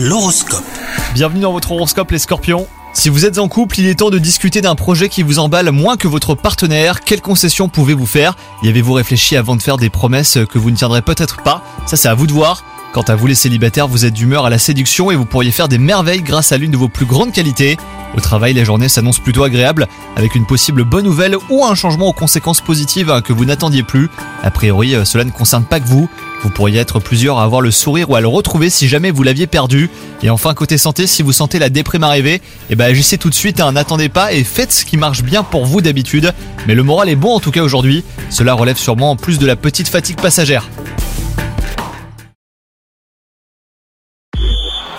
L'horoscope. Bienvenue dans votre horoscope les scorpions. Si vous êtes en couple, il est temps de discuter d'un projet qui vous emballe moins que votre partenaire. Quelles concessions pouvez-vous faire? Y avez-vous réfléchi avant de faire des promesses que vous ne tiendrez peut-être pas? Ça c'est à vous de voir. Quant à vous les célibataires, vous êtes d'humeur à la séduction et vous pourriez faire des merveilles grâce à l'une de vos plus grandes qualités. Au travail, les journées s'annoncent plutôt agréables, avec une possible bonne nouvelle ou un changement aux conséquences positives hein, que vous n'attendiez plus. A priori, euh, cela ne concerne pas que vous. Vous pourriez être plusieurs à avoir le sourire ou à le retrouver si jamais vous l'aviez perdu. Et enfin, côté santé, si vous sentez la déprime arriver, eh ben agissez tout de suite, hein, n'attendez pas et faites ce qui marche bien pour vous d'habitude. Mais le moral est bon en tout cas aujourd'hui. Cela relève sûrement en plus de la petite fatigue passagère.